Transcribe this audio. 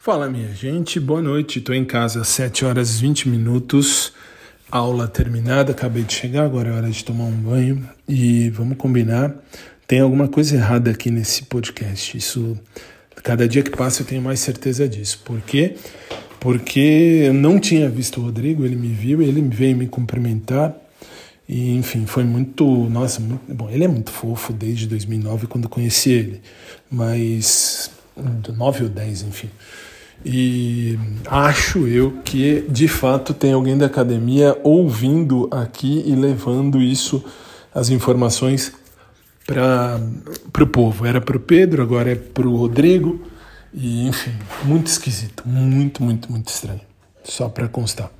Fala minha gente, boa noite. Estou em casa às 7 horas e 20 minutos. Aula terminada, acabei de chegar, agora é hora de tomar um banho e vamos combinar. Tem alguma coisa errada aqui nesse podcast. Isso, cada dia que passa eu tenho mais certeza disso. Por quê? Porque eu não tinha visto o Rodrigo, ele me viu, ele veio me cumprimentar. E, enfim, foi muito. Nossa, muito, bom, ele é muito fofo desde 2009, quando conheci ele. Mas. 9 ou 10, enfim. E acho eu que de fato tem alguém da academia ouvindo aqui e levando isso, as informações para o povo. Era para o Pedro, agora é para o Rodrigo. E enfim, muito esquisito, muito, muito, muito estranho. Só para constar.